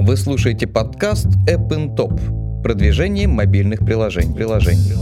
Вы слушаете подкаст App in Top. Продвижение мобильных приложений. приложений.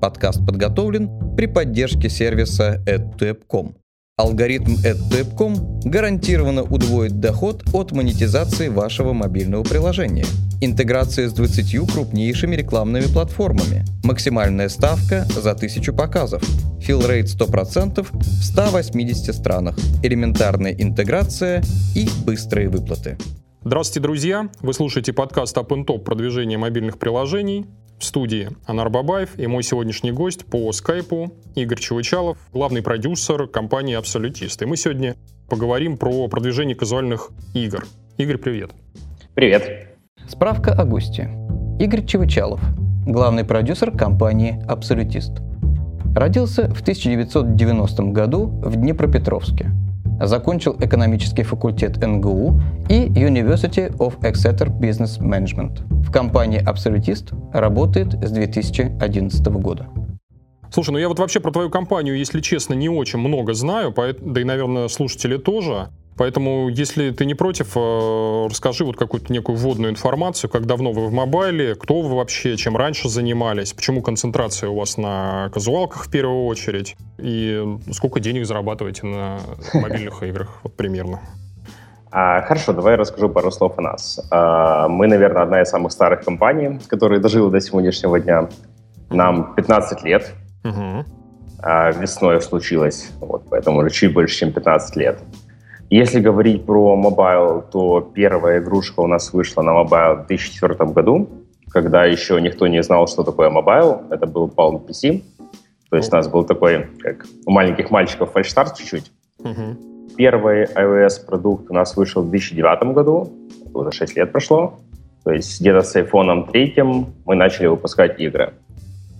Подкаст подготовлен при поддержке сервиса AdTap.com. Алгоритм AdTap.com гарантированно удвоит доход от монетизации вашего мобильного приложения. Интеграция с 20 крупнейшими рекламными платформами. Максимальная ставка за 1000 показов. Филрейт 100% в 180 странах. Элементарная интеграция и быстрые выплаты. Здравствуйте, друзья! Вы слушаете подкаст Up Top продвижение мобильных приложений. В студии Анар Бабаев и мой сегодняшний гость по скайпу Игорь Чевычалов, главный продюсер компании «Абсолютист». И мы сегодня поговорим про продвижение казуальных игр. Игорь, привет. Привет. Справка о госте. Игорь Чевычалов, главный продюсер компании «Абсолютист». Родился в 1990 году в Днепропетровске. Закончил экономический факультет НГУ и University of Exeter Business Management. В компании «Абсолютист» работает с 2011 года. Слушай, ну я вот вообще про твою компанию, если честно, не очень много знаю, да и, наверное, слушатели тоже. Поэтому, если ты не против, э, расскажи вот какую-то некую вводную информацию, как давно вы в мобайле, кто вы вообще, чем раньше занимались, почему концентрация у вас на казуалках в первую очередь, и сколько денег зарабатываете на мобильных играх, вот примерно. А, хорошо, давай я расскажу пару слов о нас. А, мы, наверное, одна из самых старых компаний, которая дожила до сегодняшнего дня. Нам 15 лет. Угу. Весной случилось, вот, поэтому чуть больше, чем 15 лет. Если говорить про mobile, то первая игрушка у нас вышла на mobile в 2004 году, когда еще никто не знал, что такое mobile. Это был Palm PC. То есть у нас был такой, как у маленьких мальчиков, фальштарт чуть-чуть. Угу. Первый iOS-продукт у нас вышел в 2009 году. Это уже 6 лет прошло. То есть где-то с iPhone 3 мы начали выпускать игры.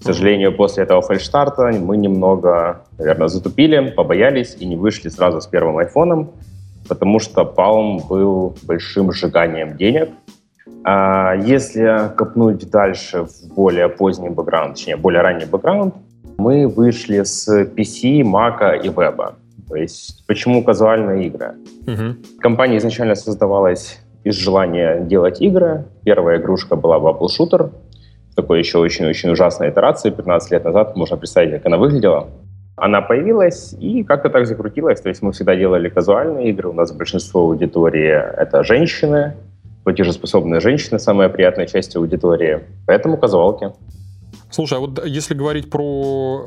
К сожалению, после этого фальштарта мы немного, наверное, затупили, побоялись и не вышли сразу с первым айфоном потому что Palm был большим сжиганием денег. А если копнуть дальше в более поздний бэкграунд, точнее, более ранний бэкграунд, мы вышли с PC, Mac и веба. То есть почему казуальные игры? Угу. Компания изначально создавалась из желания делать игры. Первая игрушка была Bubble Shooter, такой еще очень-очень ужасной итерации 15 лет назад. Можно представить, как она выглядела она появилась и как-то так закрутилась. То есть мы всегда делали казуальные игры. У нас большинство аудитории — это женщины, платежеспособные женщины, самая приятная часть аудитории. Поэтому казуалки. Слушай, а вот если говорить про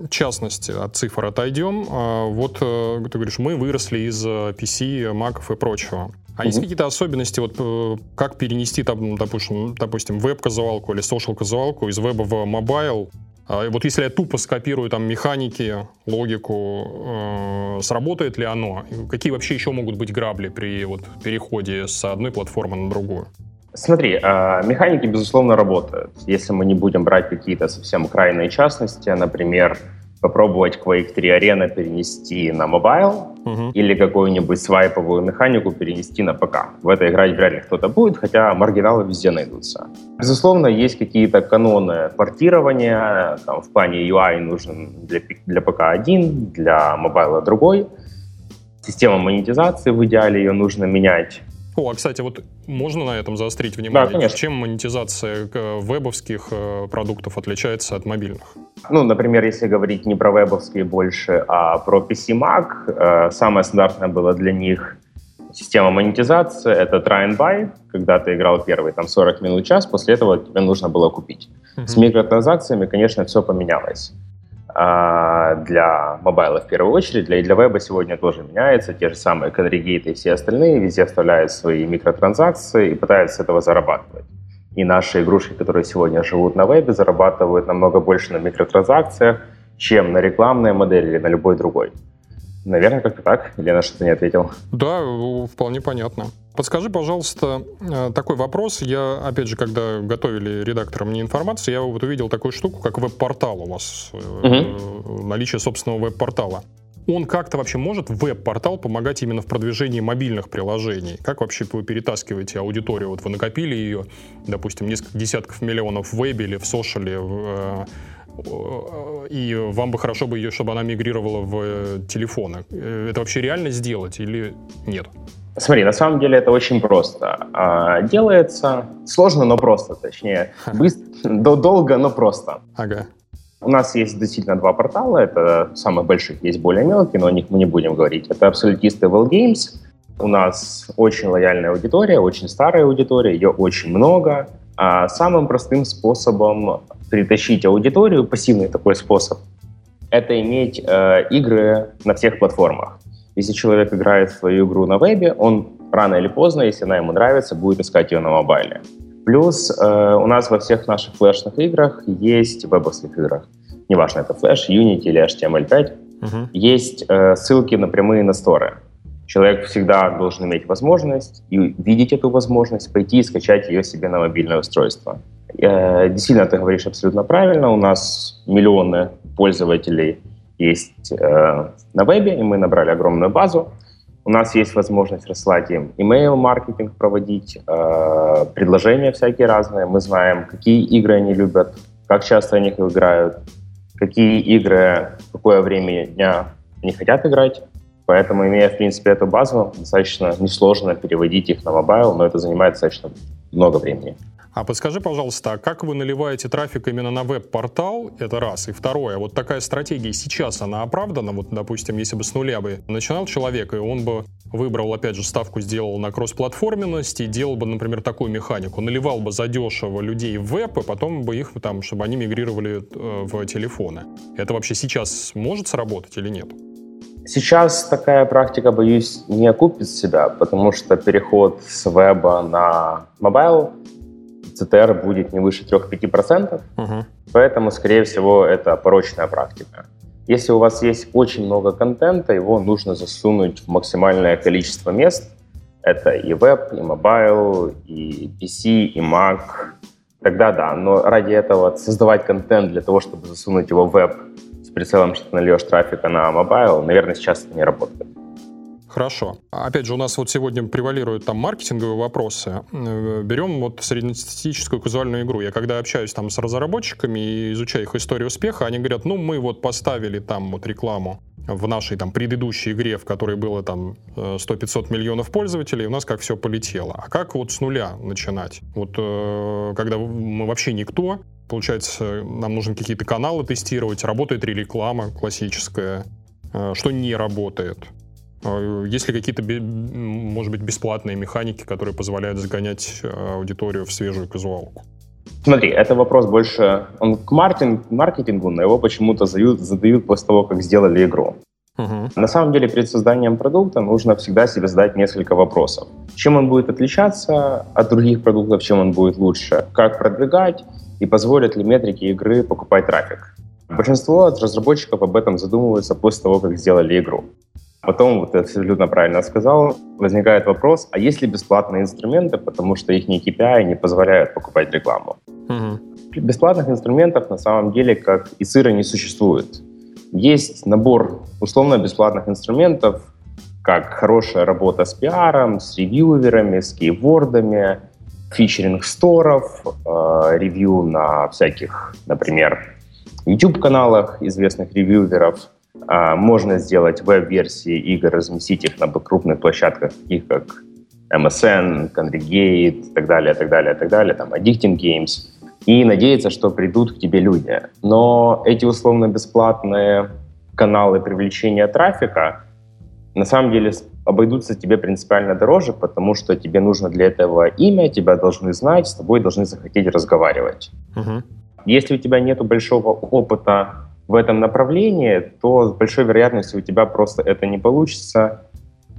э, частности, от цифр отойдем, э, вот э, ты говоришь, мы выросли из э, PC, маков и прочего. А mm-hmm. есть какие-то особенности, вот э, как перенести, там, допустим, допустим веб-казуалку или social-казуалку из веба в mobile, а вот если я тупо скопирую там механики, логику, э, сработает ли оно? Какие вообще еще могут быть грабли при вот переходе с одной платформы на другую? Смотри, э, механики, безусловно, работают. Если мы не будем брать какие-то совсем крайние частности, например, попробовать Quake 3 Arena перенести на mobile угу. или какую-нибудь свайповую механику перенести на ПК. В это играть вряд ли кто-то будет, хотя маргиналы везде найдутся. Безусловно, есть какие-то каноны портирования. Там, в плане UI нужен для, для ПК один, для мобайла другой. Система монетизации в идеале ее нужно менять о, а, кстати, вот можно на этом заострить внимание? Да, конечно. Чем монетизация э, вебовских э, продуктов отличается от мобильных? Ну, например, если говорить не про вебовские больше, а про PC Mac, э, самое стандартное было для них система монетизации — это try and buy, когда ты играл первые там 40 минут, час, после этого тебе нужно было купить. Uh-huh. С микротранзакциями, конечно, все поменялось. А, для мобайла в первую очередь, для, и для веба сегодня тоже меняется. Те же самые конрегейты и все остальные везде вставляют свои микротранзакции и пытаются с этого зарабатывать. И наши игрушки, которые сегодня живут на вебе, зарабатывают намного больше на микротранзакциях, чем на рекламной модели или на любой другой. Наверное, как-то так. Или на что-то не ответил. Да, вполне понятно. Подскажи, пожалуйста, э, такой вопрос. Я, опять же, когда готовили редакторам мне информацию, я вот увидел такую штуку, как веб-портал у вас. Угу. Наличие собственного веб-портала. Он как-то вообще может веб-портал помогать именно в продвижении мобильных приложений? Как вообще вы перетаскиваете аудиторию? Вот вы накопили ее, допустим, несколько десятков миллионов в вебе или в сошеле, и вам бы хорошо бы ее, чтобы она мигрировала в телефоны. Это вообще реально сделать или нет? Смотри, на самом деле это очень просто. А, делается сложно, но просто. Точнее, быстро, долго, но просто. Ага. У нас есть действительно два портала. Это самых больших, есть более мелкие, но о них мы не будем говорить. Это абсолютисты Well Games. У нас очень лояльная аудитория, очень старая аудитория, ее очень много. А самым простым способом притащить аудиторию, пассивный такой способ, это иметь э, игры на всех платформах. Если человек играет свою игру на вебе, он рано или поздно, если она ему нравится, будет искать ее на мобайле. Плюс э, у нас во всех наших флешных играх есть, вебовских играх, неважно, это Flash, Unity или HTML5, uh-huh. есть э, ссылки напрямую на сторы. Человек всегда должен иметь возможность и видеть эту возможность, пойти и скачать ее себе на мобильное устройство. Э, действительно, ты говоришь абсолютно правильно. У нас миллионы пользователей есть э, на вебе, и мы набрали огромную базу. У нас есть возможность рассылать им email-маркетинг, проводить, э, предложения всякие разные. Мы знаем, какие игры они любят, как часто они их играют, какие игры, какое время дня они хотят играть. Поэтому, имея, в принципе, эту базу, достаточно несложно переводить их на mobile, но это занимает достаточно много времени. А подскажи, пожалуйста, а как вы наливаете трафик именно на веб-портал? Это раз. И второе, вот такая стратегия сейчас, она оправдана? Вот, допустим, если бы с нуля бы начинал человек, и он бы выбрал, опять же, ставку сделал на кросс-платформенность и делал бы, например, такую механику. Наливал бы задешево людей в веб, и потом бы их там, чтобы они мигрировали э, в телефоны. Это вообще сейчас может сработать или нет? Сейчас такая практика, боюсь, не окупит себя, потому что переход с веба на mobile CTR будет не выше 3-5%, угу. поэтому, скорее всего, это порочная практика. Если у вас есть очень много контента, его нужно засунуть в максимальное количество мест. Это и веб, и mobile, и PC, и Mac. Тогда да, но ради этого создавать контент для того, чтобы засунуть его в веб с прицелом, что ты нальешь трафика на mobile, наверное, сейчас это не работает. Хорошо. Опять же, у нас вот сегодня превалируют там маркетинговые вопросы. Э, берем вот среднестатистическую казуальную игру. Я когда общаюсь там с разработчиками и изучаю их историю успеха, они говорят, ну, мы вот поставили там вот рекламу в нашей там предыдущей игре, в которой было там 100-500 э, миллионов пользователей, у нас как все полетело. А как вот с нуля начинать? Вот э, когда мы вообще никто, получается, нам нужно какие-то каналы тестировать, работает ли реклама классическая, что не работает. А, есть ли какие-то, может быть, бесплатные механики, которые позволяют загонять э, аудиторию в свежую казуалку? Смотри, это вопрос больше... Он к маркетинг, маркетингу, но его почему-то задают, задают после того, как сделали игру. Угу. На самом деле, перед созданием продукта нужно всегда себе задать несколько вопросов. Чем он будет отличаться от других продуктов, чем он будет лучше, как продвигать и позволят ли метрики игры покупать трафик. Большинство разработчиков об этом задумываются после того, как сделали игру. Потом, вот ты абсолютно правильно сказал, возникает вопрос, а есть ли бесплатные инструменты, потому что их не KPI не позволяют покупать рекламу. Угу. Бесплатных инструментов на самом деле, как и сыра, не существует. Есть набор условно-бесплатных инструментов, как хорошая работа с пиаром, с ревьюверами, с кейвордами, фичеринг сторов, э, ревью на всяких, например, YouTube-каналах известных ревьюверов – можно сделать веб-версии игр, разместить их на крупных площадках, таких как MSN, Congregate и так далее, так далее, так далее, там, Addicting Games, и надеяться, что придут к тебе люди. Но эти условно-бесплатные каналы привлечения трафика на самом деле обойдутся тебе принципиально дороже, потому что тебе нужно для этого имя, тебя должны знать, с тобой должны захотеть разговаривать. Угу. Если у тебя нет большого опыта в этом направлении, то с большой вероятностью у тебя просто это не получится.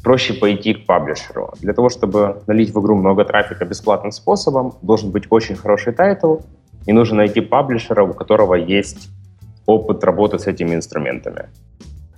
Проще пойти к паблишеру. Для того, чтобы налить в игру много трафика бесплатным способом, должен быть очень хороший title, и нужно найти паблишера, у которого есть опыт работы с этими инструментами.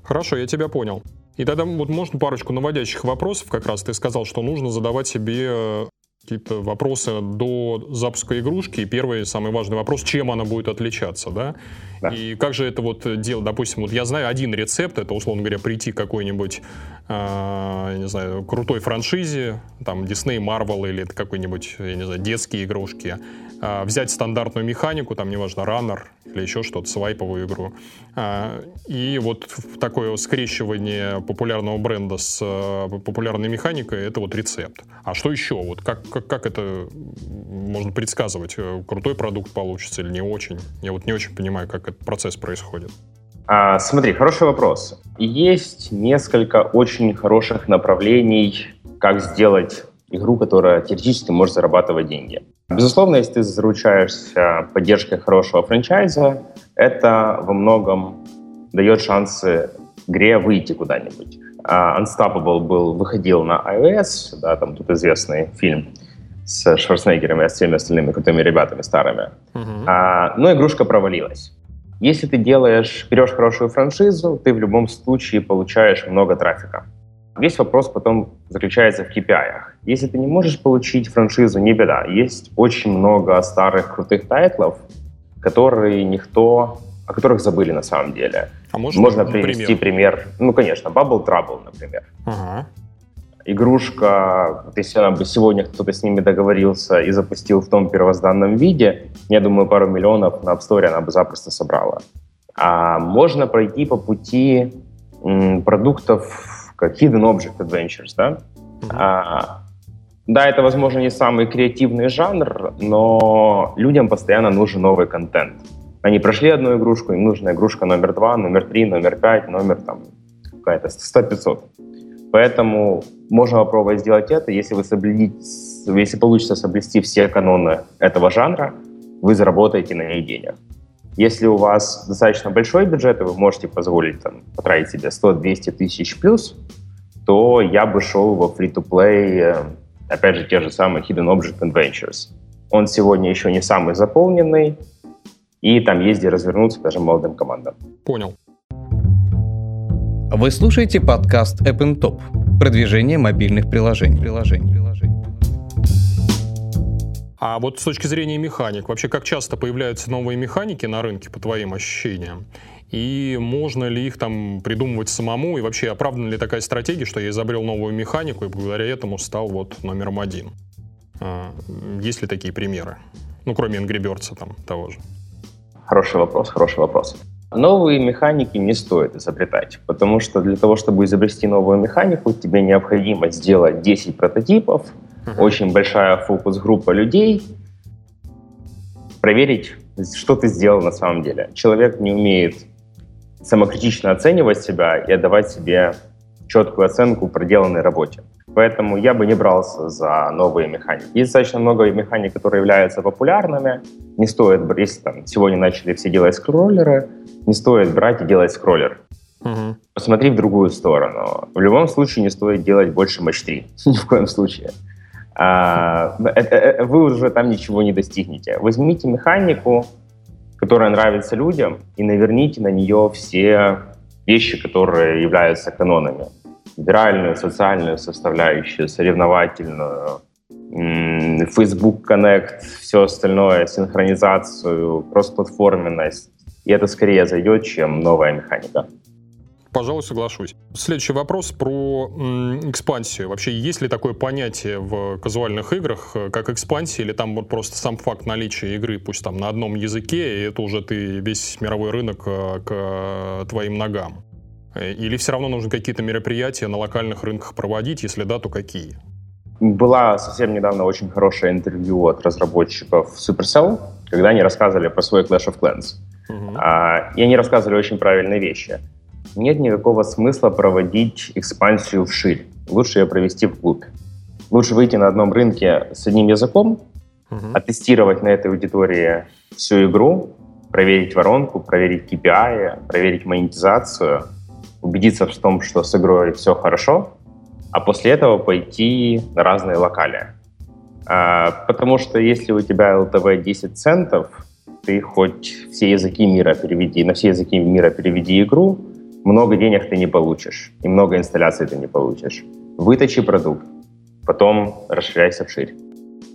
Хорошо, я тебя понял. И тогда вот можно парочку наводящих вопросов. Как раз ты сказал, что нужно задавать себе э, какие-то вопросы до запуска игрушки. И первый, самый важный вопрос, чем она будет отличаться, да? Да. И как же это вот делать? Допустим, вот я знаю один рецепт, это, условно говоря, прийти к какой-нибудь, э, не знаю, крутой франшизе, там, Disney, Marvel или это какой-нибудь, я не знаю, детские игрушки, э, взять стандартную механику, там, неважно, Runner или еще что-то, свайповую игру, э, и вот такое скрещивание популярного бренда с э, популярной механикой, это вот рецепт. А что еще? Вот как, как, как это можно предсказывать? Крутой продукт получится или не очень? Я вот не очень понимаю, как этот процесс происходит. А, смотри, хороший вопрос. Есть несколько очень хороших направлений, как сделать игру, которая теоретически может зарабатывать деньги. Безусловно, если ты заручаешься поддержкой хорошего франчайза, это во многом дает шансы игре выйти куда-нибудь. Uh, Unstoppable был, выходил на iOS, да, там тут известный фильм с Шварценеггером и всеми остальными крутыми ребятами старыми. Uh-huh. Uh, но игрушка провалилась. Если ты делаешь, берешь хорошую франшизу, ты в любом случае получаешь много трафика. Весь вопрос потом заключается в KPI. Если ты не можешь получить франшизу, не беда. Есть очень много старых крутых тайтлов, которые никто, о которых забыли на самом деле. А можно, можно привести пример? пример? Ну, конечно, Bubble Trouble, например. Ага игрушка, вот если она бы сегодня кто-то с ними договорился и запустил в том первозданном виде, я думаю, пару миллионов на App Store она бы запросто собрала. А можно пройти по пути м, продуктов, Hidden Object Adventures, да? Mm-hmm. А, да, это, возможно, не самый креативный жанр, но людям постоянно нужен новый контент. Они прошли одну игрушку, им нужна игрушка номер два, номер три, номер пять, номер там какая-то 100-500. Поэтому можно попробовать сделать это. Если, вы соблюдите, если получится соблюсти все каноны этого жанра, вы заработаете на ней денег. Если у вас достаточно большой бюджет, и вы можете позволить там, потратить себе 100-200 тысяч плюс, то я бы шел во free-to-play, э, опять же, те же самые Hidden Object Adventures. Он сегодня еще не самый заполненный, и там есть где развернуться даже молодым командам. Понял. Вы слушаете подкаст App Top. Продвижение мобильных приложений. приложений. А вот с точки зрения механик, вообще как часто появляются новые механики на рынке, по твоим ощущениям? И можно ли их там придумывать самому? И вообще оправдана ли такая стратегия, что я изобрел новую механику и благодаря этому стал вот номером один? А, есть ли такие примеры? Ну, кроме Birds там того же. Хороший вопрос, хороший вопрос. Новые механики не стоит изобретать, потому что для того, чтобы изобрести новую механику, тебе необходимо сделать 10 прототипов, uh-huh. очень большая фокус-группа людей, проверить, что ты сделал на самом деле. Человек не умеет самокритично оценивать себя и отдавать себе четкую оценку проделанной работе. Поэтому я бы не брался за новые механики. Есть достаточно много механик, которые являются популярными. Не стоит, если там сегодня начали все делать скроллеры, не стоит брать и делать скроллер. Угу. Посмотри в другую сторону. В любом случае не стоит делать больше матч 3. Ни в коем случае. А, э, э, э, вы уже там ничего не достигнете. Возьмите механику, которая нравится людям, и наверните на нее все вещи, которые являются канонами. Виральную, социальную составляющую, соревновательную, Facebook Connect, все остальное, синхронизацию, кросс-платформенность, и это скорее зайдет, чем новая механика. Пожалуй, соглашусь. Следующий вопрос про м, экспансию. Вообще, есть ли такое понятие в казуальных играх, э, как экспансия, или там вот просто сам факт наличия игры, пусть там на одном языке, и это уже ты весь мировой рынок э, к э, твоим ногам? Или все равно нужно какие-то мероприятия на локальных рынках проводить? Если да, то какие? Была совсем недавно очень хорошее интервью от разработчиков Supercell, когда они рассказывали про свой Clash of Clans. Uh-huh. А, и они рассказывали очень правильные вещи. Нет никакого смысла проводить экспансию вширь. Лучше ее провести вглубь. Лучше выйти на одном рынке с одним языком, uh-huh. оттестировать на этой аудитории всю игру, проверить воронку, проверить KPI, проверить монетизацию, убедиться в том, что с игрой все хорошо, а после этого пойти на разные локали. А, потому что если у тебя LTV 10 центов, ты хоть все языки мира переведи, на все языки мира переведи игру, много денег ты не получишь, и много инсталляций ты не получишь. Выточи продукт, потом расширяйся вширь.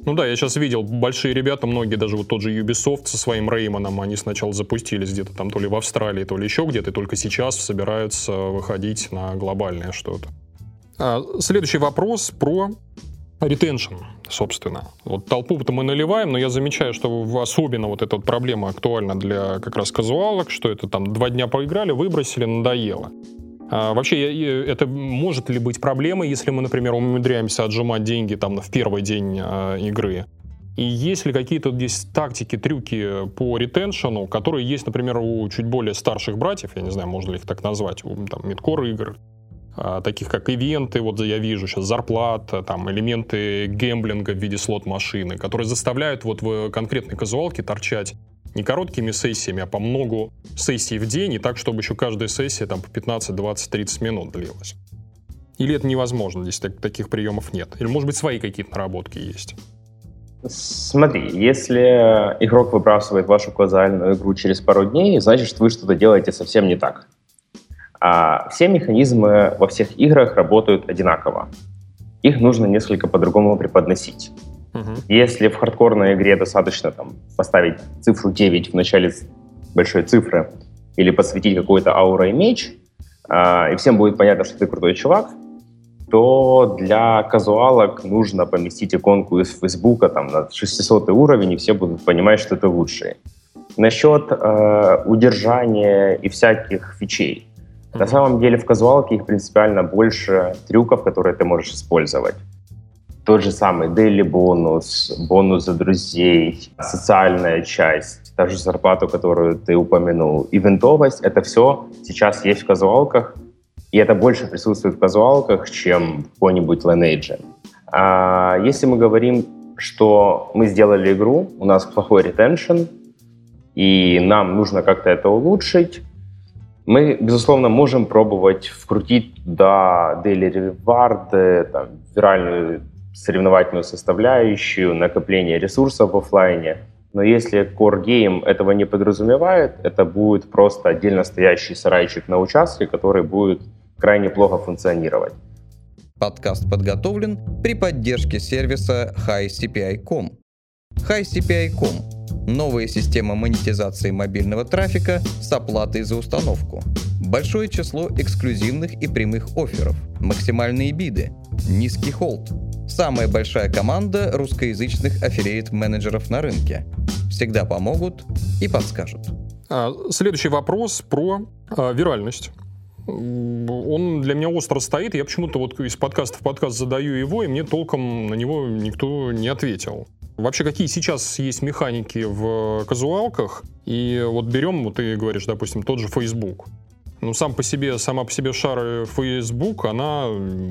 Ну да, я сейчас видел, большие ребята, многие, даже вот тот же Ubisoft со своим Реймоном, они сначала запустились где-то там то ли в Австралии, то ли еще где-то, и только сейчас собираются выходить на глобальное что-то. А, следующий вопрос про ретеншн, собственно. Вот толпу-то мы наливаем, но я замечаю, что особенно вот эта вот проблема актуальна для как раз казуалок, что это там два дня поиграли, выбросили, надоело. А, вообще, это может ли быть проблемой, если мы, например, умудряемся отжимать деньги там в первый день а, игры? И есть ли какие-то здесь тактики, трюки по ретеншену, которые есть, например, у чуть более старших братьев, я не знаю, можно ли их так назвать, у там, мидкор игр, таких как ивенты, вот я вижу сейчас зарплата, там элементы гемблинга в виде слот-машины, которые заставляют вот в конкретной казуалке торчать не короткими сессиями, а по многу сессий в день, и так, чтобы еще каждая сессия там по 15, 20, 30 минут длилась. Или это невозможно, здесь так, таких приемов нет? Или, может быть, свои какие-то наработки есть? Смотри, если игрок выбрасывает вашу казуальную игру через пару дней, значит, вы что-то делаете совсем не так. А все механизмы во всех играх работают одинаково. Их нужно несколько по-другому преподносить. Угу. Если в хардкорной игре достаточно там, поставить цифру 9 в начале большой цифры или посвятить какой-то аура и меч, э, и всем будет понятно, что ты крутой чувак, то для казуалок нужно поместить иконку из Фейсбука там, на 600 уровень, и все будут понимать, что это лучшие. Насчет э, удержания и всяких фичей. На самом деле в казуалке их принципиально больше трюков, которые ты можешь использовать. Тот же самый daily бонус, бонус за друзей, социальная часть, та же зарплату, которую ты упомянул, ивентовость, это все сейчас есть в казуалках, и это больше присутствует в казуалках, чем в какой-нибудь Lineage. А если мы говорим, что мы сделали игру, у нас плохой ретеншн, и нам нужно как-то это улучшить, мы, безусловно, можем пробовать вкрутить до daily reward, там, виральную соревновательную составляющую, накопление ресурсов в офлайне. Но если Core Game этого не подразумевает, это будет просто отдельно стоящий сарайчик на участке, который будет крайне плохо функционировать. Подкаст подготовлен при поддержке сервиса HighCPI.com. HighCPI.com Новая система монетизации мобильного трафика с оплатой за установку. Большое число эксклюзивных и прямых офферов. Максимальные биды. Низкий холд. Самая большая команда русскоязычных аффилиейт-менеджеров на рынке. Всегда помогут и подскажут. А, следующий вопрос про а, виральность он для меня остро стоит, я почему-то вот из подкаста в подкаст задаю его, и мне толком на него никто не ответил. Вообще, какие сейчас есть механики в казуалках? И вот берем, вот ты говоришь, допустим, тот же Facebook. Ну, сам по себе, сама по себе шара Facebook, она,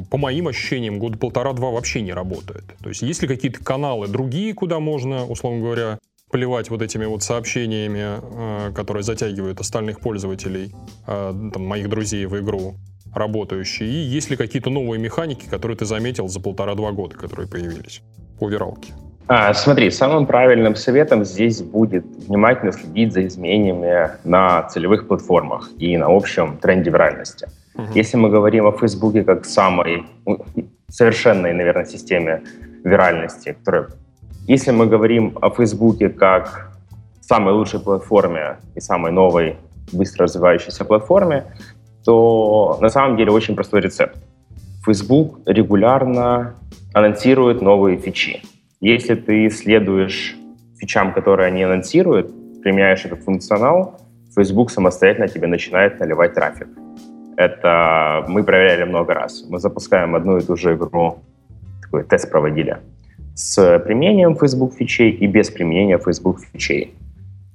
по моим ощущениям, года полтора-два вообще не работает. То есть есть ли какие-то каналы другие, куда можно, условно говоря, плевать вот этими вот сообщениями, э, которые затягивают остальных пользователей, э, там, моих друзей в игру, работающие? И есть ли какие-то новые механики, которые ты заметил за полтора-два года, которые появились по виралке? А, смотри, самым правильным советом здесь будет внимательно следить за изменениями на целевых платформах и на общем тренде виральности. Uh-huh. Если мы говорим о Фейсбуке как самой ну, совершенной, наверное, системе виральности, которая... Если мы говорим о Фейсбуке как самой лучшей платформе и самой новой, быстро развивающейся платформе, то на самом деле очень простой рецепт. Facebook регулярно анонсирует новые фичи. Если ты следуешь фичам, которые они анонсируют, применяешь этот функционал, Facebook самостоятельно тебе начинает наливать трафик. Это мы проверяли много раз. Мы запускаем одну и ту же игру, такой тест проводили, с применением Facebook фичей и без применения Facebook фичей.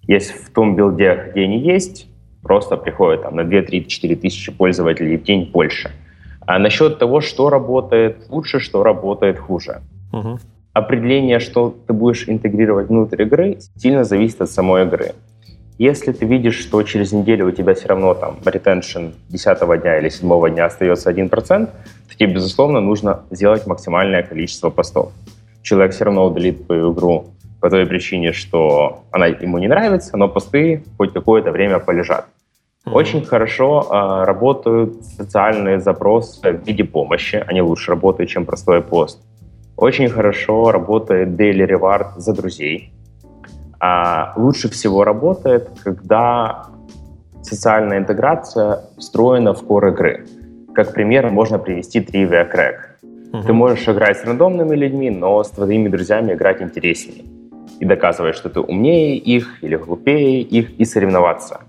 Есть в том билде, где они есть, просто приходит там, на 2-3-4 тысячи пользователей в день больше. А насчет того, что работает лучше, что работает хуже. Uh-huh определение, что ты будешь интегрировать внутрь игры, сильно зависит от самой игры. Если ты видишь, что через неделю у тебя все равно там ретеншн 10 дня или 7 дня остается 1%, то тебе, безусловно, нужно сделать максимальное количество постов. Человек все равно удалит твою игру по той причине, что она ему не нравится, но посты хоть какое-то время полежат. Mm-hmm. Очень хорошо э, работают социальные запросы в виде помощи. Они лучше работают, чем простой пост Очень хорошо работает Daily Reward за друзей. А лучше всего работает, когда социальная интеграция встроена в core игры. Как пример можно привести Trivia Crack. Uh-huh. Ты можешь играть с рандомными людьми, но с твоими друзьями играть интереснее. И доказывать, что ты умнее их или глупее их, и соревноваться.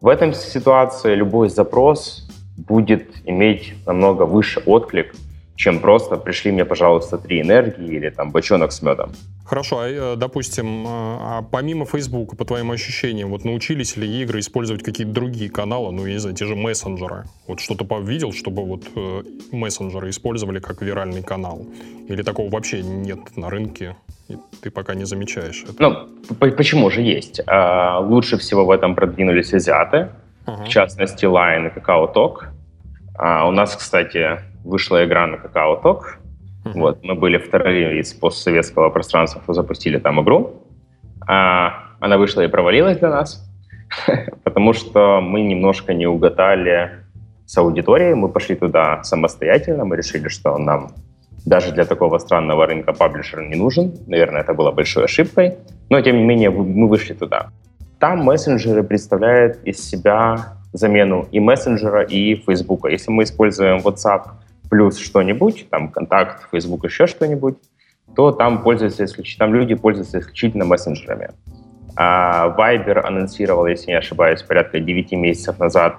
В этом ситуации любой запрос будет иметь намного выше отклик, чем просто «пришли мне, пожалуйста, три энергии» или там «бочонок с медом». Хорошо, а, э, допустим, э, а помимо Facebook, по твоим ощущениям, вот научились ли игры использовать какие-то другие каналы, ну, я не знаю, те же мессенджеры? Вот что-то видел, чтобы вот э, мессенджеры использовали как виральный канал? Или такого вообще нет на рынке? И ты пока не замечаешь это? Ну, почему же есть? А, лучше всего в этом продвинулись азиаты, uh-huh. в частности, Line и KakaoTalk. А, у нас, кстати, вышла игра на Kakao Talk. Uh-huh. Вот, мы были вторые из постсоветского пространства, кто запустили там игру. А, она вышла и провалилась для нас, потому что мы немножко не угадали с аудиторией. Мы пошли туда самостоятельно, мы решили, что нам даже для такого странного рынка паблишер не нужен. Наверное, это было большой ошибкой. Но, тем не менее, мы вышли туда. Там мессенджеры представляют из себя замену и мессенджера, и Фейсбука. Если мы используем WhatsApp плюс что-нибудь, там контакт, Facebook, еще что-нибудь, то там, пользуются там люди пользуются исключительно мессенджерами. А Viber анонсировал, если не ошибаюсь, порядка 9 месяцев назад,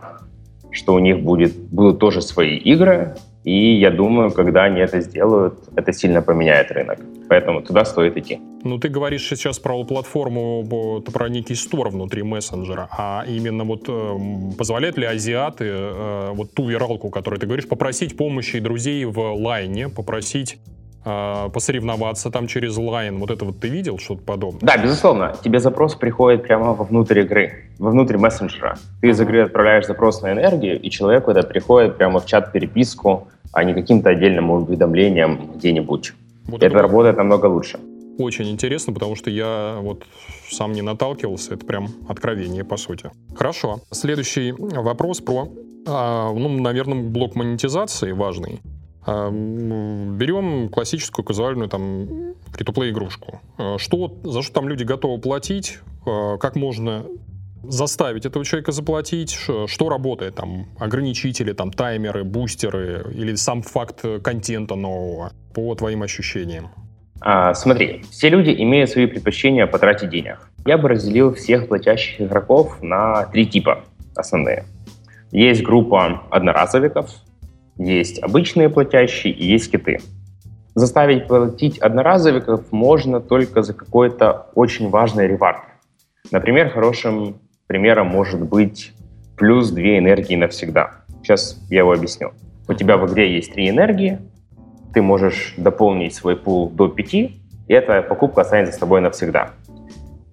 что у них будет, будут тоже свои игры, и я думаю, когда они это сделают, это сильно поменяет рынок. Поэтому туда стоит идти. Ну, ты говоришь сейчас про платформу, про некий стор внутри мессенджера, а именно вот э, позволяют ли азиаты э, вот ту виралку, которую ты говоришь, попросить помощи друзей в лайне, попросить э, посоревноваться там через лайн. Вот это вот ты видел что-то подобное? Да, безусловно. Тебе запрос приходит прямо вовнутрь игры, вовнутрь мессенджера. Ты из игры отправляешь запрос на энергию, и человеку это приходит прямо в чат-переписку, а не каким-то отдельным уведомлением где-нибудь. Вот это, это работает намного лучше. Очень интересно, потому что я вот сам не наталкивался. Это прям откровение, по сути. Хорошо. Следующий вопрос про, а, ну, наверное, блок монетизации важный. А, берем классическую казуальную там фри игрушку. А, что, за что там люди готовы платить? Как можно заставить этого человека заплатить, что работает, там, ограничители, там, таймеры, бустеры или сам факт контента нового, по твоим ощущениям? А, смотри, все люди имеют свои предпочтения потратить денег. Я бы разделил всех платящих игроков на три типа основные. Есть группа одноразовиков, есть обычные платящие и есть киты. Заставить платить одноразовиков можно только за какой-то очень важный ревард. Например, хорошим примером может быть плюс две энергии навсегда. Сейчас я его объясню. У тебя в игре есть три энергии, ты можешь дополнить свой пул до пяти, и эта покупка останется с тобой навсегда.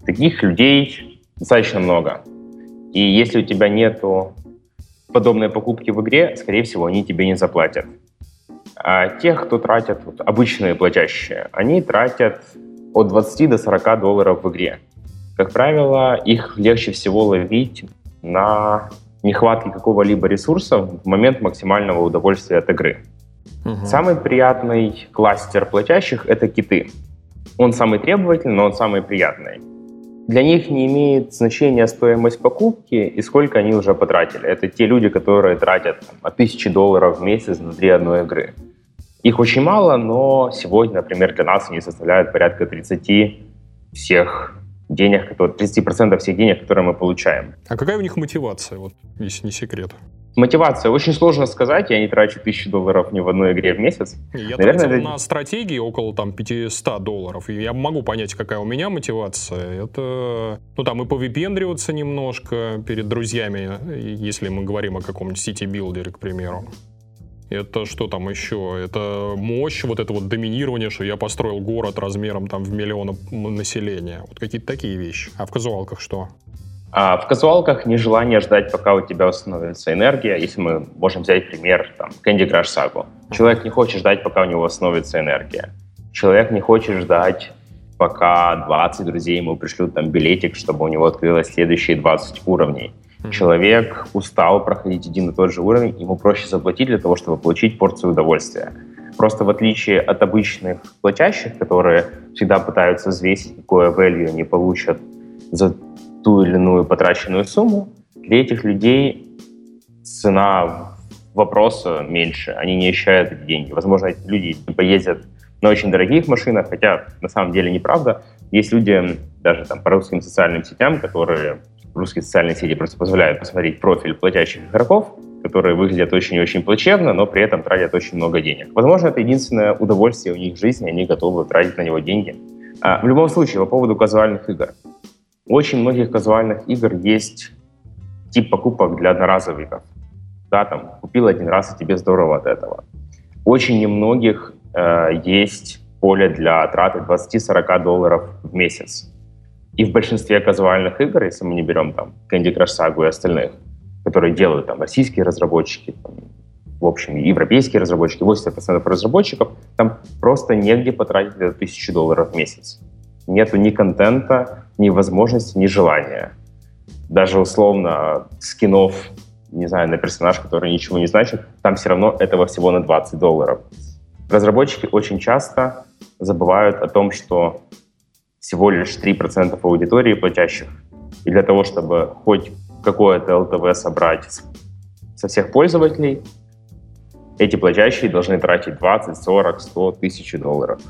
Таких людей достаточно много. И если у тебя нету подобной покупки в игре, скорее всего, они тебе не заплатят. А тех, кто тратят, вот, обычные платящие, они тратят от 20 до 40 долларов в игре. Как правило, их легче всего ловить на нехватке какого-либо ресурса в момент максимального удовольствия от игры. Угу. Самый приятный кластер платящих — это киты. Он самый требовательный, но он самый приятный. Для них не имеет значения стоимость покупки и сколько они уже потратили. Это те люди, которые тратят там, от 1000 долларов в месяц внутри одной игры. Их очень мало, но сегодня, например, для нас они составляют порядка 30 всех денег, 30% всех денег, которые мы получаем. А какая у них мотивация, вот, если не секрет? Мотивация очень сложно сказать. Я не трачу тысячу долларов ни в одной игре в месяц. Я Наверное, тратил это... на стратегии около там 500 долларов. И я могу понять, какая у меня мотивация. Это, ну там и повыпендриваться немножко перед друзьями, если мы говорим о каком-нибудь сити-билдере, к примеру. Это что там еще? Это мощь, вот это вот доминирование, что я построил город размером там в миллион населения. Вот какие-то такие вещи. А в казуалках что? А в казуалках нежелание ждать, пока у тебя восстановится энергия. Если мы можем взять пример там, Candy Crush Saga. Человек не хочет ждать, пока у него восстановится энергия. Человек не хочет ждать, пока 20 друзей ему пришлют там билетик, чтобы у него открылось следующие 20 уровней. Mm-hmm. Человек устал проходить один и тот же уровень, ему проще заплатить для того, чтобы получить порцию удовольствия. Просто в отличие от обычных платящих, которые всегда пытаются взвесить, какое value они получат за ту или иную потраченную сумму, для этих людей цена вопроса меньше, они не ощущают эти деньги. Возможно, эти люди поездят на очень дорогих машинах, хотя на самом деле неправда. Есть люди даже там по русским социальным сетям, которые русские социальные сети просто позволяют посмотреть профиль платящих игроков, которые выглядят очень очень плачевно, но при этом тратят очень много денег. Возможно, это единственное удовольствие у них в жизни, они готовы тратить на него деньги. А, в любом случае, по поводу казуальных игр. Очень многих казуальных игр есть тип покупок для одноразовиков. Да, там, купил один раз, и тебе здорово от этого. Очень немногих э, есть поле для траты 20-40 долларов в месяц. И в большинстве казуальных игр, если мы не берем там Candy Crush Saga и остальных, которые делают там российские разработчики, там, в общем, европейские разработчики, 80% разработчиков, там просто негде потратить до 1000 долларов в месяц. Нету ни контента, ни возможности, ни желания. Даже условно скинов, не знаю, на персонаж, который ничего не значит, там все равно этого всего на 20 долларов. Разработчики очень часто забывают о том, что всего лишь 3% аудитории платящих. И для того, чтобы хоть какое-то ЛТВ собрать со всех пользователей, эти платящие должны тратить 20, 40, 100, тысячи долларов.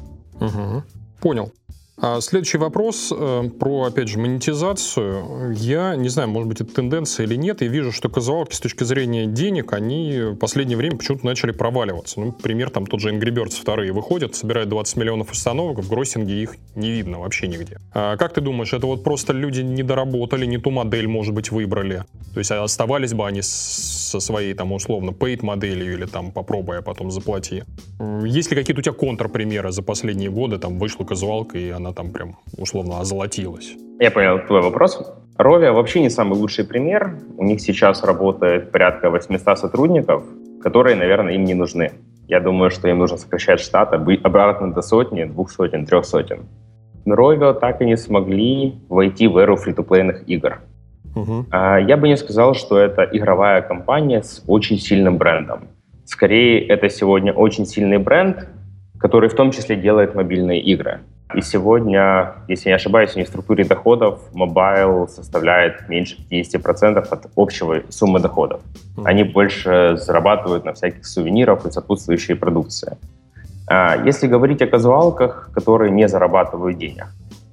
Угу. Понял. А следующий вопрос э, про, опять же, монетизацию. Я не знаю, может быть, это тенденция или нет. Я вижу, что казуалки с точки зрения денег, они в последнее время почему-то начали проваливаться. Ну, пример, там тот же Angry Birds вторые выходят, собирают 20 миллионов установок, в гроссинге их не видно вообще нигде. А как ты думаешь, это вот просто люди не доработали, не ту модель, может быть, выбрали? То есть оставались бы они со своей, там, условно, paid моделью или там попробуя, потом заплати. Есть ли какие-то у тебя контрпримеры за последние годы? Там вышла казуалка, и она там прям условно озолотилась. Я понял твой вопрос. Ровия вообще не самый лучший пример. У них сейчас работает порядка 800 сотрудников, которые, наверное, им не нужны. Я думаю, что им нужно сокращать штат обратно до сотни, двух сотен, трех сотен. Но Rovio так и не смогли войти в эру фри-то-плейных игр. Угу. Я бы не сказал, что это игровая компания с очень сильным брендом. Скорее, это сегодня очень сильный бренд, который в том числе делает мобильные игры. И сегодня, если не ошибаюсь, у них в структуре доходов mobile составляет меньше 50% от общего суммы доходов. Они больше зарабатывают на всяких сувенирах и сопутствующей продукции. А, если говорить о казуалках, которые не зарабатывают денег,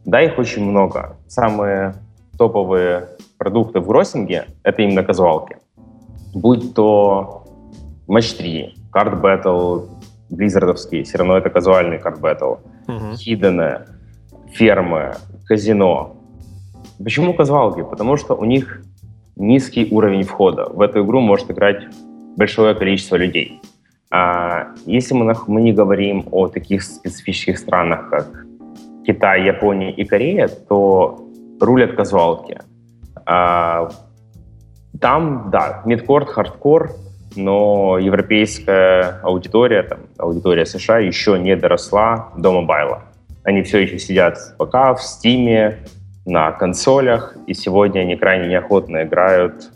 да, их очень много. Самые топовые продукты в гроссинге — это именно казуалки. Будь то Match 3, Card Battle, Blizzardовские, все равно это казуальный Card Battle — угу. хидены, фермы, казино. Почему казуалки? Потому что у них низкий уровень входа. В эту игру может играть большое количество людей. А если мы, мы не говорим о таких специфических странах, как Китай, Япония и Корея, то рулят казуалки. А, там, да, midcore, хардкор, но европейская аудитория, там, аудитория США еще не доросла до мобайла. Они все еще сидят пока в Стиме, на консолях, и сегодня они крайне неохотно играют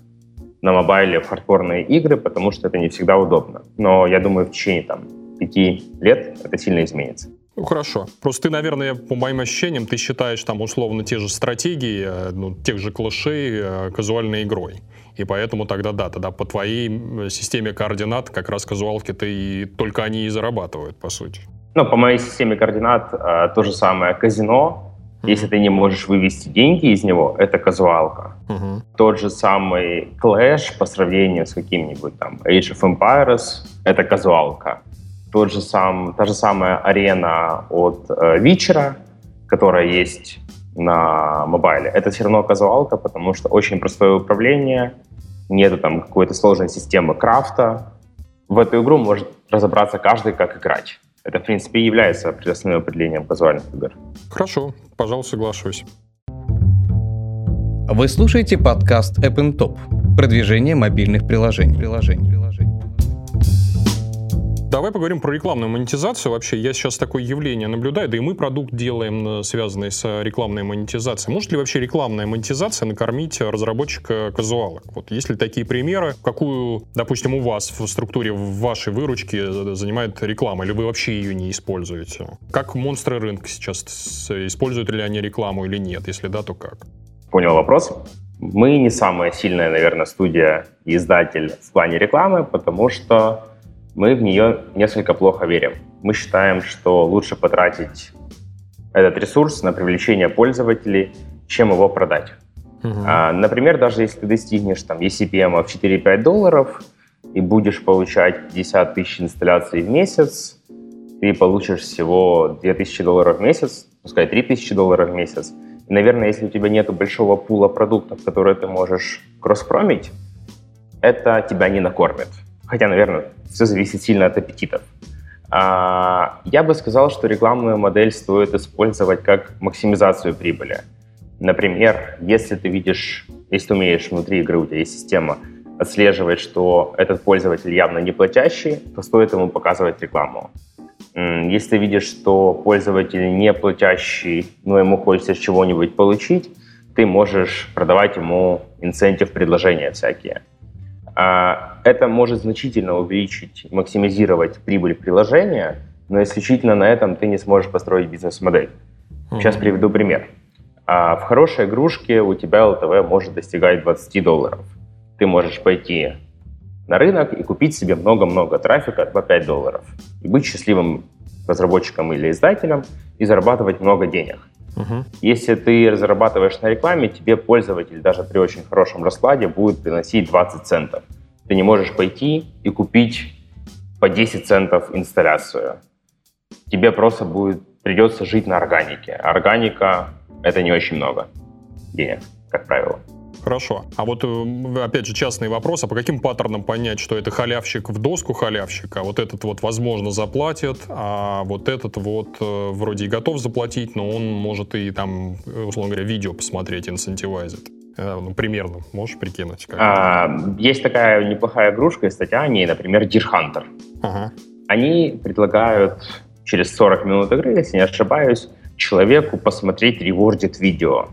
на мобайле в хардкорные игры, потому что это не всегда удобно. Но я думаю, в течение там, пяти лет это сильно изменится. Ну, хорошо. Просто ты, наверное, по моим ощущениям, ты считаешь там условно те же стратегии, э, ну, тех же клашей э, казуальной игрой. И поэтому тогда да, тогда по твоей системе координат как раз казуалки-то и только они и зарабатывают, по сути. Ну, по моей системе координат э, то же самое казино. Mm-hmm. Если ты не можешь вывести деньги из него, это казуалка. Mm-hmm. Тот же самый Clash по сравнению с каким-нибудь там Age of Empires, это казуалка. Тот же сам, та же самая арена от э, Вичера, которая есть на мобайле, это все равно казуалка, потому что очень простое управление, нету там какой-то сложной системы крафта. В эту игру может разобраться каждый, как играть. Это, в принципе, и является основным определением казуальных игр. Хорошо, пожалуй, соглашусь. Вы слушаете подкаст App Top. Продвижение мобильных приложений. приложений. Давай поговорим про рекламную монетизацию. Вообще, я сейчас такое явление наблюдаю, да и мы продукт делаем, э, связанный с э, рекламной монетизацией. Может ли вообще рекламная монетизация накормить разработчика казуалок? Вот есть ли такие примеры? Какую, допустим, у вас в структуре в вашей выручке занимает реклама, или вы вообще ее не используете? Как монстры рынка сейчас используют ли они рекламу или нет? Если да, то как? Понял вопрос. Мы не самая сильная, наверное, студия и издатель в плане рекламы, потому что мы в нее несколько плохо верим. Мы считаем, что лучше потратить этот ресурс на привлечение пользователей, чем его продать. Uh-huh. А, например, даже если ты достигнешь там ECPM в 4-5 долларов и будешь получать 50 тысяч инсталляций в месяц, ты получишь всего 2000 долларов в месяц, пускай 3000 долларов в месяц. И, наверное, если у тебя нет большого пула продуктов, которые ты можешь кросспромить, это тебя не накормит. Хотя, наверное, все зависит сильно от аппетитов. А, я бы сказал, что рекламную модель стоит использовать как максимизацию прибыли. Например, если ты видишь, если ты умеешь внутри игры, у тебя есть система, отслеживать, что этот пользователь явно не платящий, то стоит ему показывать рекламу. Если ты видишь, что пользователь не платящий, но ему хочется чего-нибудь получить, ты можешь продавать ему инцентив предложения всякие. А, это может значительно увеличить, максимизировать прибыль приложения, но исключительно на этом ты не сможешь построить бизнес-модель. Сейчас mm-hmm. приведу пример. А, в хорошей игрушке у тебя LTV может достигать 20 долларов. Ты можешь пойти на рынок и купить себе много-много трафика по 5 долларов. И быть счастливым разработчиком или издателем и зарабатывать много денег. Угу. Если ты разрабатываешь на рекламе, тебе пользователь даже при очень хорошем раскладе будет приносить 20 центов. Ты не можешь пойти и купить по 10 центов инсталляцию. Тебе просто будет придется жить на органике. Органика — это не очень много денег, как правило. Хорошо. А вот, э, опять же, частный вопрос. А по каким паттернам понять, что это халявщик в доску халявщика? Вот этот вот, возможно, заплатит, а вот этот вот э, вроде и готов заплатить, но он может и там, условно говоря, видео посмотреть, инцентивайзит. Э, ну, примерно, можешь прикинуть? Как а, есть такая неплохая игрушка и статья о ней, например, Deer Hunter. Ага. Они предлагают через 40 минут игры, если не ошибаюсь, человеку посмотреть ревордит видео.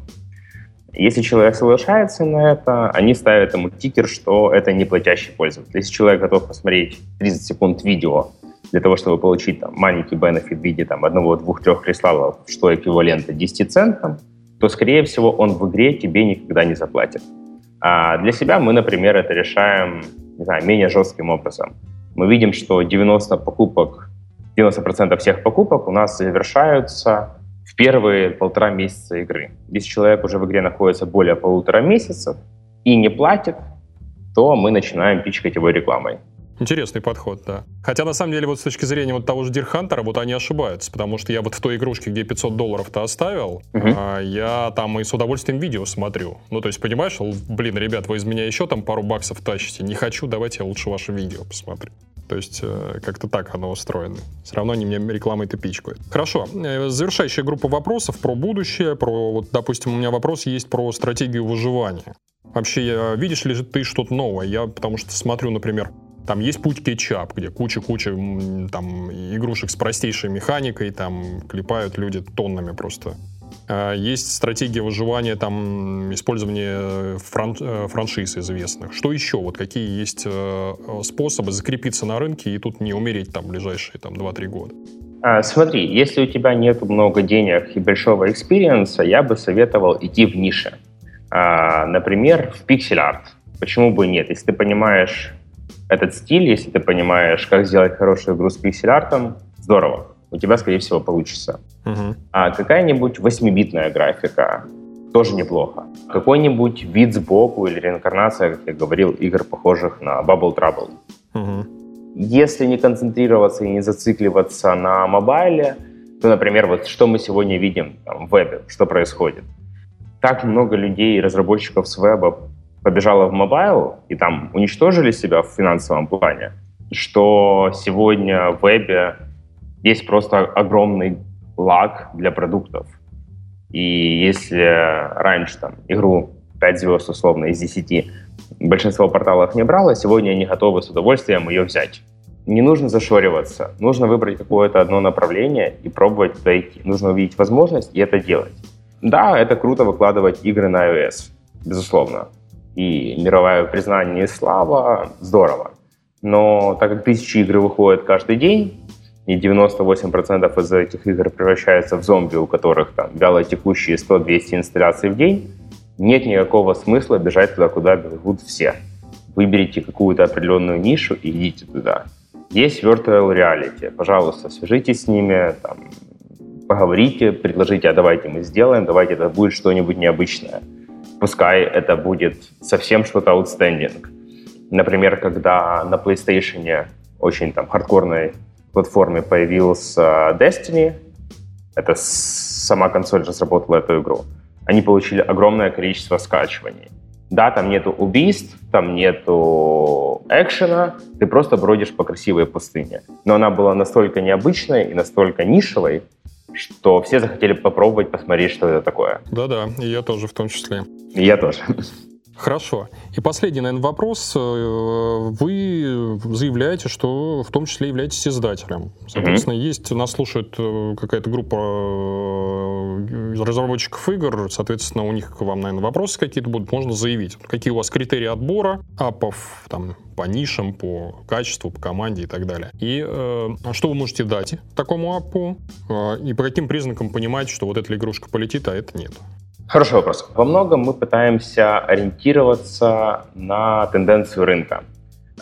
Если человек соглашается на это, они ставят ему тикер, что это не платящий пользователь. Если человек готов посмотреть 30 секунд видео для того, чтобы получить там, маленький бенефит в виде там, одного, двух, трех кристаллов, что эквивалентно 10 центам, то, скорее всего, он в игре тебе никогда не заплатит. А для себя мы, например, это решаем не знаю, менее жестким образом. Мы видим, что 90 покупок, 90% всех покупок у нас завершаются в первые полтора месяца игры. Если человек уже в игре находится более полутора месяцев и не платит, то мы начинаем пичкать его рекламой. Интересный подход, да. Хотя, на самом деле, вот с точки зрения вот того же Дирхантера, вот они ошибаются, потому что я вот в той игрушке, где 500 долларов-то оставил, uh-huh. а, я там и с удовольствием видео смотрю. Ну, то есть, понимаешь, блин, ребят, вы из меня еще там пару баксов тащите. Не хочу, давайте я лучше ваше видео посмотрю. То есть э, как-то так оно устроено. Все равно они мне рекламой-то пичкают. Хорошо. Э, завершающая группа вопросов про будущее. Про, вот, допустим, у меня вопрос есть про стратегию выживания. Вообще, видишь ли ты что-то новое? Я потому что смотрю, например, там есть путь кетчап, где куча-куча там игрушек с простейшей механикой, там клепают люди тоннами просто. А, есть стратегия выживания, там, использование фран э, франшиз известных. Что еще? Вот какие есть э, способы закрепиться на рынке и тут не умереть там ближайшие там, 2-3 года? А, смотри, если у тебя нет много денег и большого experience а, я бы советовал идти в ниши. А, например, в пиксель-арт. Почему бы нет? Если ты понимаешь этот стиль, если ты понимаешь, как сделать хорошую игру с пиксель-артом, здорово у тебя, скорее всего, получится. Uh-huh. А какая-нибудь 8-битная графика тоже неплохо. Какой-нибудь вид сбоку или реинкарнация, как я говорил, игр, похожих на Bubble Trouble. Uh-huh. Если не концентрироваться и не зацикливаться на мобайле, то, например, вот что мы сегодня видим там, в вебе, что происходит. Так много людей, разработчиков с веба побежало в mobile и там уничтожили себя в финансовом плане, что сегодня в вебе есть просто огромный лаг для продуктов. И если раньше там игру 5 звезд условно из 10 большинство порталов не брало, сегодня они готовы с удовольствием ее взять. не нужно зашориваться. Нужно выбрать какое-то одно направление и пробовать туда идти. Нужно увидеть возможность и это делать. Да, это круто выкладывать игры на iOS, безусловно. И мировое признание и слава – здорово. Но так как тысячи игр выходят каждый день, и 98% из этих игр превращаются в зомби, у которых там текущие 100-200 инсталляций в день, нет никакого смысла бежать туда, куда бегут все. Выберите какую-то определенную нишу и идите туда. Есть virtual reality. Пожалуйста, свяжитесь с ними, там, поговорите, предложите, а давайте мы сделаем, давайте это будет что-нибудь необычное. Пускай это будет совсем что-то outstanding. Например, когда на PlayStation очень там хардкорной платформе появился Destiny, это сама консоль разработала эту игру, они получили огромное количество скачиваний. Да, там нету убийств, там нету экшена, ты просто бродишь по красивой пустыне. Но она была настолько необычной и настолько нишевой, что все захотели попробовать, посмотреть, что это такое. Да-да, и я тоже в том числе. И я тоже. Хорошо. И последний, наверное, вопрос. Э, вы заявляете, что в том числе являетесь издателем. Соответственно, mm-hmm. есть, нас слушает э, какая-то группа э, разработчиков игр, соответственно, у них к вам, наверное, вопросы какие-то будут, можно заявить. Какие у вас критерии отбора апов, там, по нишам, по качеству, по команде и так далее. И э, что вы можете дать такому апу, э, и по каким признакам понимаете, что вот эта игрушка полетит, а это нет? Хороший вопрос. Во многом мы пытаемся ориентироваться на тенденцию рынка.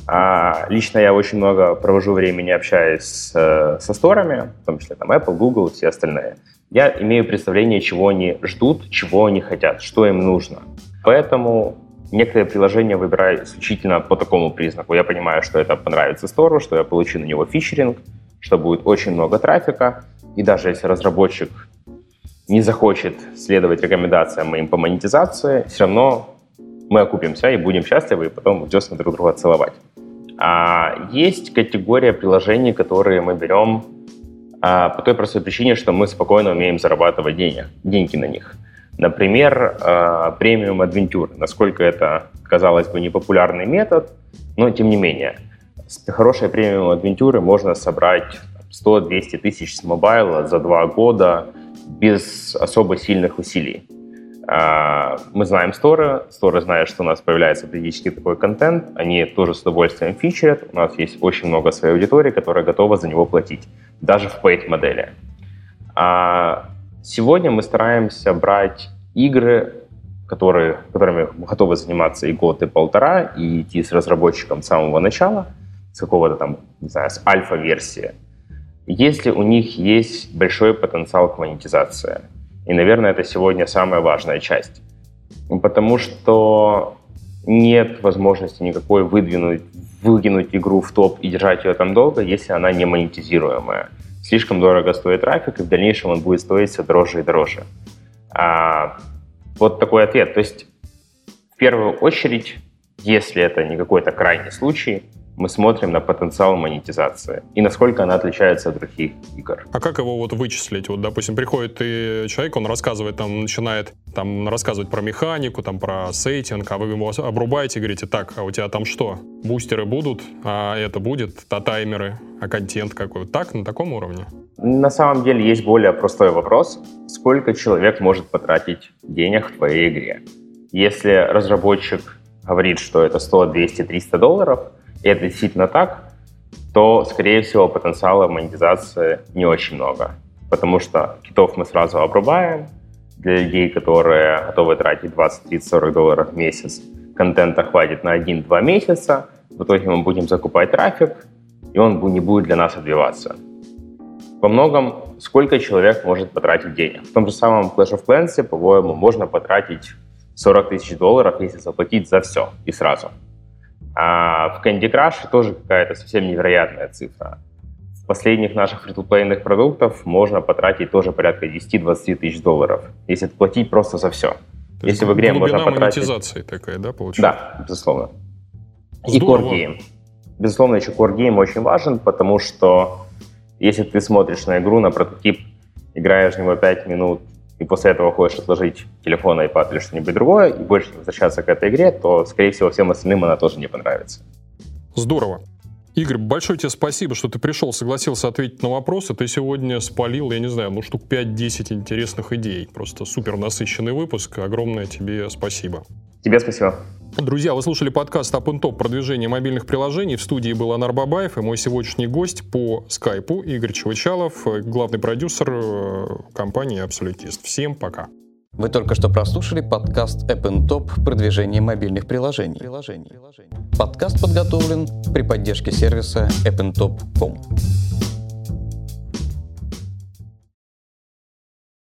А лично я очень много провожу времени, общаясь с, со сторами, в том числе там Apple, Google и все остальные. Я имею представление, чего они ждут, чего они хотят, что им нужно. Поэтому некоторые приложения выбираю исключительно по такому признаку. Я понимаю, что это понравится стору, что я получу на него фичеринг, что будет очень много трафика. И даже если разработчик не захочет следовать рекомендациям моим по монетизации, все равно мы окупимся и будем счастливы, и потом десны друг друга целовать. А есть категория приложений, которые мы берем а, по той простой причине, что мы спокойно умеем зарабатывать денег, деньги на них. Например, а, премиум адвентюр. Насколько это, казалось бы, непопулярный метод, но тем не менее. С хорошей премиум адвентюры можно собрать 100-200 тысяч с мобайла за два года – без особо сильных усилий. А, мы знаем сторы, сторы знают, что у нас появляется периодически такой контент, они тоже с удовольствием фичерят, у нас есть очень много своей аудитории, которая готова за него платить, даже в paid модели. А сегодня мы стараемся брать игры, которые, которыми готовы заниматься и год, и полтора, и идти с разработчиком с самого начала, с какого-то там, не знаю, с альфа-версии, если у них есть большой потенциал к монетизации. И, наверное, это сегодня самая важная часть. Потому что нет возможности никакой выдвинуть, выкинуть игру в топ и держать ее там долго, если она не монетизируемая. Слишком дорого стоит трафик, и в дальнейшем он будет стоить все дороже и дороже. А, вот такой ответ. То есть, в первую очередь, если это не какой-то крайний случай, мы смотрим на потенциал монетизации и насколько она отличается от других игр. А как его вот вычислить? Вот, допустим, приходит и человек, он рассказывает, там, начинает там рассказывать про механику, там, про сейтинг, а вы его обрубаете и говорите, так, а у тебя там что? Бустеры будут, а это будет, а таймеры, а контент какой? Так, на таком уровне? На самом деле есть более простой вопрос. Сколько человек может потратить денег в твоей игре? Если разработчик говорит, что это 100, 200, 300 долларов – и это действительно так, то, скорее всего, потенциала монетизации не очень много. Потому что китов мы сразу обрубаем. Для людей, которые готовы тратить 20, 30, 40 долларов в месяц, контента хватит на 1-2 месяца. В итоге мы будем закупать трафик, и он не будет для нас отбиваться. Во многом, сколько человек может потратить денег? В том же самом Clash of Clans, по-моему, можно потратить 40 тысяч долларов, если заплатить за все и сразу. А в Candy Crush тоже какая-то совсем невероятная цифра. В последних наших фри продуктов можно потратить тоже порядка 10-20 тысяч долларов, если платить просто за все. То если в игре можно потратить... монетизации такая, да, получается? Да, безусловно. Здорово. И Core Game. Безусловно, еще Core Game очень важен, потому что если ты смотришь на игру, на прототип, играешь в него 5 минут, и после этого хочешь отложить телефон, iPad или что-нибудь другое, и больше возвращаться к этой игре, то, скорее всего, всем остальным она тоже не понравится. Здорово. Игорь, большое тебе спасибо, что ты пришел, согласился ответить на вопросы. Ты сегодня спалил, я не знаю, ну штук 5-10 интересных идей. Просто супер насыщенный выпуск. Огромное тебе спасибо. Тебе спасибо. Друзья, вы слушали подкаст Up Top продвижение мобильных приложений. В студии был Анар Бабаев и мой сегодняшний гость по скайпу Игорь Чевычалов, главный продюсер э, компании Абсолютист. Всем пока. Вы только что прослушали подкаст App Top продвижение мобильных приложений. приложений. Подкаст подготовлен при поддержке сервиса appntop.com.